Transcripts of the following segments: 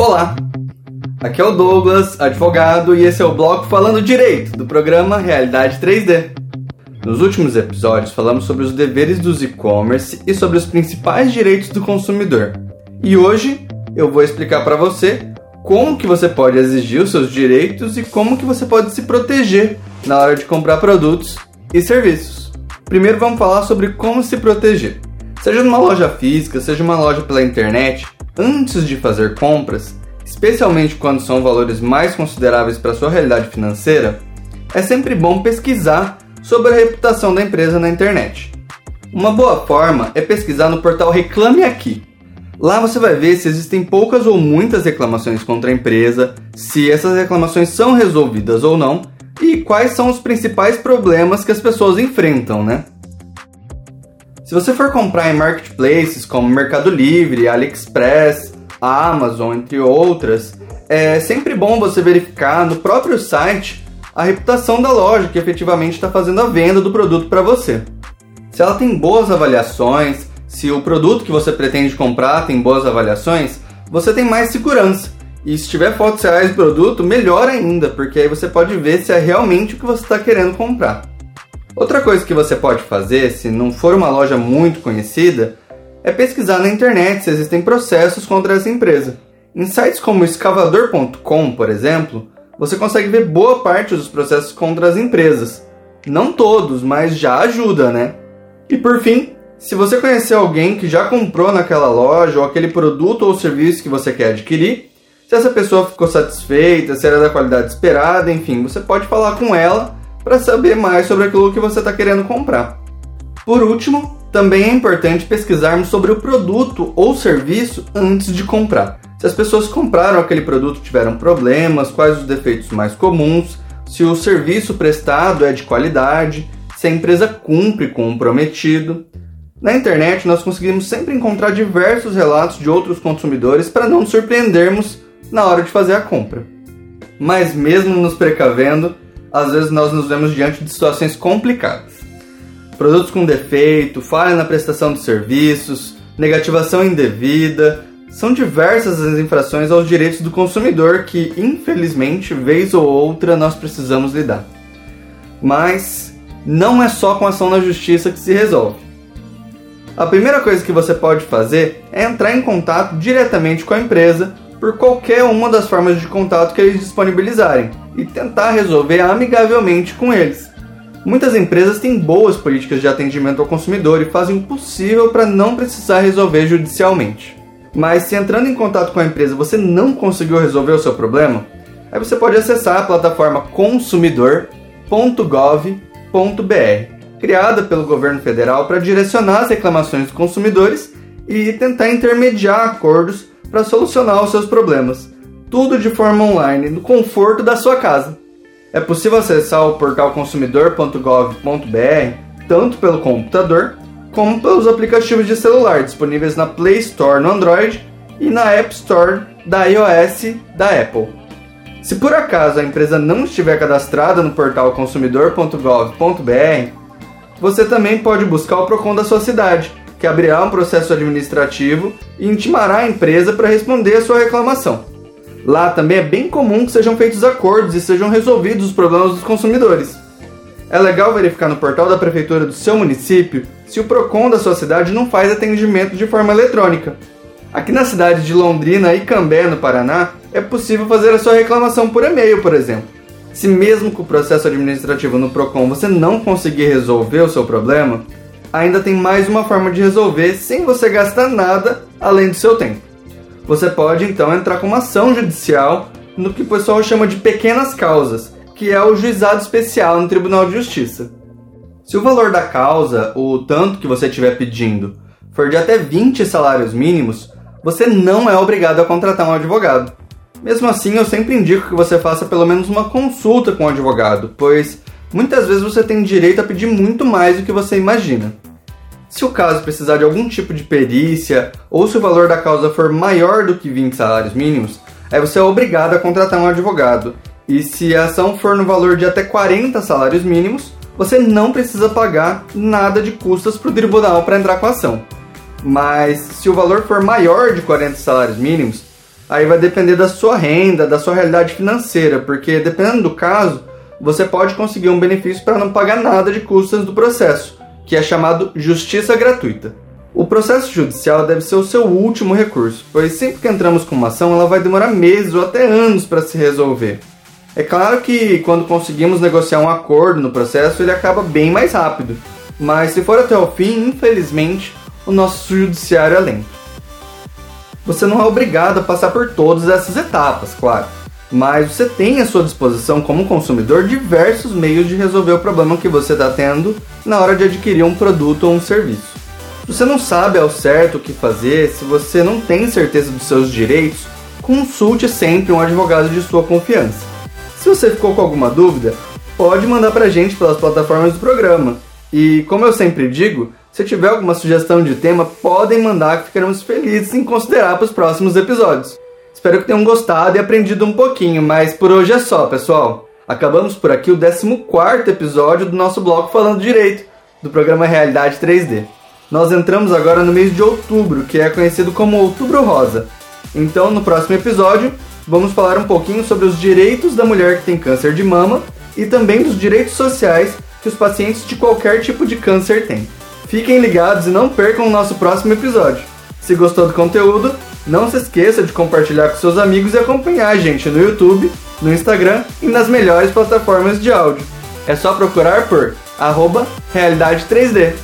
Olá! Aqui é o Douglas, advogado, e esse é o bloco Falando Direito do programa Realidade 3D. Nos últimos episódios falamos sobre os deveres dos e-commerce e sobre os principais direitos do consumidor. E hoje eu vou explicar para você como que você pode exigir os seus direitos e como que você pode se proteger na hora de comprar produtos e serviços. Primeiro vamos falar sobre como se proteger. Seja numa loja física, seja uma loja pela internet, antes de fazer compras, especialmente quando são valores mais consideráveis para sua realidade financeira, é sempre bom pesquisar sobre a reputação da empresa na internet. Uma boa forma é pesquisar no portal Reclame Aqui. Lá você vai ver se existem poucas ou muitas reclamações contra a empresa, se essas reclamações são resolvidas ou não e quais são os principais problemas que as pessoas enfrentam, né? Se você for comprar em marketplaces como Mercado Livre, AliExpress, Amazon, entre outras, é sempre bom você verificar no próprio site a reputação da loja que efetivamente está fazendo a venda do produto para você. Se ela tem boas avaliações, se o produto que você pretende comprar tem boas avaliações, você tem mais segurança. E se tiver fotos reais do produto, melhor ainda, porque aí você pode ver se é realmente o que você está querendo comprar. Outra coisa que você pode fazer, se não for uma loja muito conhecida, é pesquisar na internet se existem processos contra essa empresa. Em sites como escavador.com, por exemplo, você consegue ver boa parte dos processos contra as empresas. Não todos, mas já ajuda, né? E por fim, se você conhecer alguém que já comprou naquela loja ou aquele produto ou serviço que você quer adquirir, se essa pessoa ficou satisfeita, se era da qualidade esperada, enfim, você pode falar com ela para saber mais sobre aquilo que você está querendo comprar. Por último, também é importante pesquisarmos sobre o produto ou serviço antes de comprar. Se as pessoas compraram aquele produto tiveram problemas, quais os defeitos mais comuns, se o serviço prestado é de qualidade, se a empresa cumpre com o prometido. Na internet, nós conseguimos sempre encontrar diversos relatos de outros consumidores para não nos surpreendermos na hora de fazer a compra. Mas, mesmo nos precavendo, às vezes nós nos vemos diante de situações complicadas. Produtos com defeito, falha na prestação de serviços, negativação indevida, são diversas as infrações aos direitos do consumidor que, infelizmente, vez ou outra nós precisamos lidar. Mas não é só com ação na justiça que se resolve. A primeira coisa que você pode fazer é entrar em contato diretamente com a empresa por qualquer uma das formas de contato que eles disponibilizarem e tentar resolver amigavelmente com eles. Muitas empresas têm boas políticas de atendimento ao consumidor e fazem o possível para não precisar resolver judicialmente. Mas se entrando em contato com a empresa você não conseguiu resolver o seu problema, aí você pode acessar a plataforma consumidor.gov.br, criada pelo governo federal para direcionar as reclamações dos consumidores e tentar intermediar acordos para solucionar os seus problemas. Tudo de forma online, no conforto da sua casa. É possível acessar o portal consumidor.gov.br tanto pelo computador como pelos aplicativos de celular disponíveis na Play Store no Android e na App Store da iOS da Apple. Se por acaso a empresa não estiver cadastrada no portal consumidor.gov.br, você também pode buscar o Procon da sua cidade que abrirá um processo administrativo e intimará a empresa para responder a sua reclamação. Lá também é bem comum que sejam feitos acordos e sejam resolvidos os problemas dos consumidores. É legal verificar no portal da prefeitura do seu município se o PROCON da sua cidade não faz atendimento de forma eletrônica. Aqui na cidade de Londrina e Cambé, no Paraná, é possível fazer a sua reclamação por e-mail, por exemplo. Se mesmo com o processo administrativo no PROCON você não conseguir resolver o seu problema, ainda tem mais uma forma de resolver sem você gastar nada além do seu tempo. Você pode então entrar com uma ação judicial no que o pessoal chama de pequenas causas, que é o juizado especial no Tribunal de Justiça. Se o valor da causa, o tanto que você estiver pedindo, for de até 20 salários mínimos, você não é obrigado a contratar um advogado. Mesmo assim, eu sempre indico que você faça pelo menos uma consulta com o advogado, pois muitas vezes você tem direito a pedir muito mais do que você imagina. Se o caso precisar de algum tipo de perícia ou se o valor da causa for maior do que 20 salários mínimos, aí você é obrigado a contratar um advogado. E se a ação for no valor de até 40 salários mínimos, você não precisa pagar nada de custas para o tribunal para entrar com a ação. Mas se o valor for maior de 40 salários mínimos, Aí vai depender da sua renda, da sua realidade financeira, porque dependendo do caso, você pode conseguir um benefício para não pagar nada de custas do processo, que é chamado justiça gratuita. O processo judicial deve ser o seu último recurso, pois sempre que entramos com uma ação, ela vai demorar meses ou até anos para se resolver. É claro que quando conseguimos negociar um acordo no processo, ele acaba bem mais rápido, mas se for até o fim, infelizmente, o nosso judiciário é lento. Você não é obrigado a passar por todas essas etapas, claro, mas você tem à sua disposição como consumidor diversos meios de resolver o problema que você está tendo na hora de adquirir um produto ou um serviço. Se você não sabe ao certo o que fazer, se você não tem certeza dos seus direitos, consulte sempre um advogado de sua confiança. Se você ficou com alguma dúvida, pode mandar pra gente pelas plataformas do programa. E como eu sempre digo, se tiver alguma sugestão de tema, podem mandar que ficaremos felizes em considerar para os próximos episódios. Espero que tenham gostado e aprendido um pouquinho, mas por hoje é só, pessoal. Acabamos por aqui o 14 episódio do nosso bloco Falando Direito, do programa Realidade 3D. Nós entramos agora no mês de outubro, que é conhecido como Outubro Rosa. Então, no próximo episódio, vamos falar um pouquinho sobre os direitos da mulher que tem câncer de mama e também dos direitos sociais que os pacientes de qualquer tipo de câncer têm. Fiquem ligados e não percam o nosso próximo episódio. Se gostou do conteúdo, não se esqueça de compartilhar com seus amigos e acompanhar a gente no YouTube, no Instagram e nas melhores plataformas de áudio. É só procurar por arroba Realidade 3D.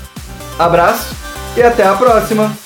Abraço e até a próxima!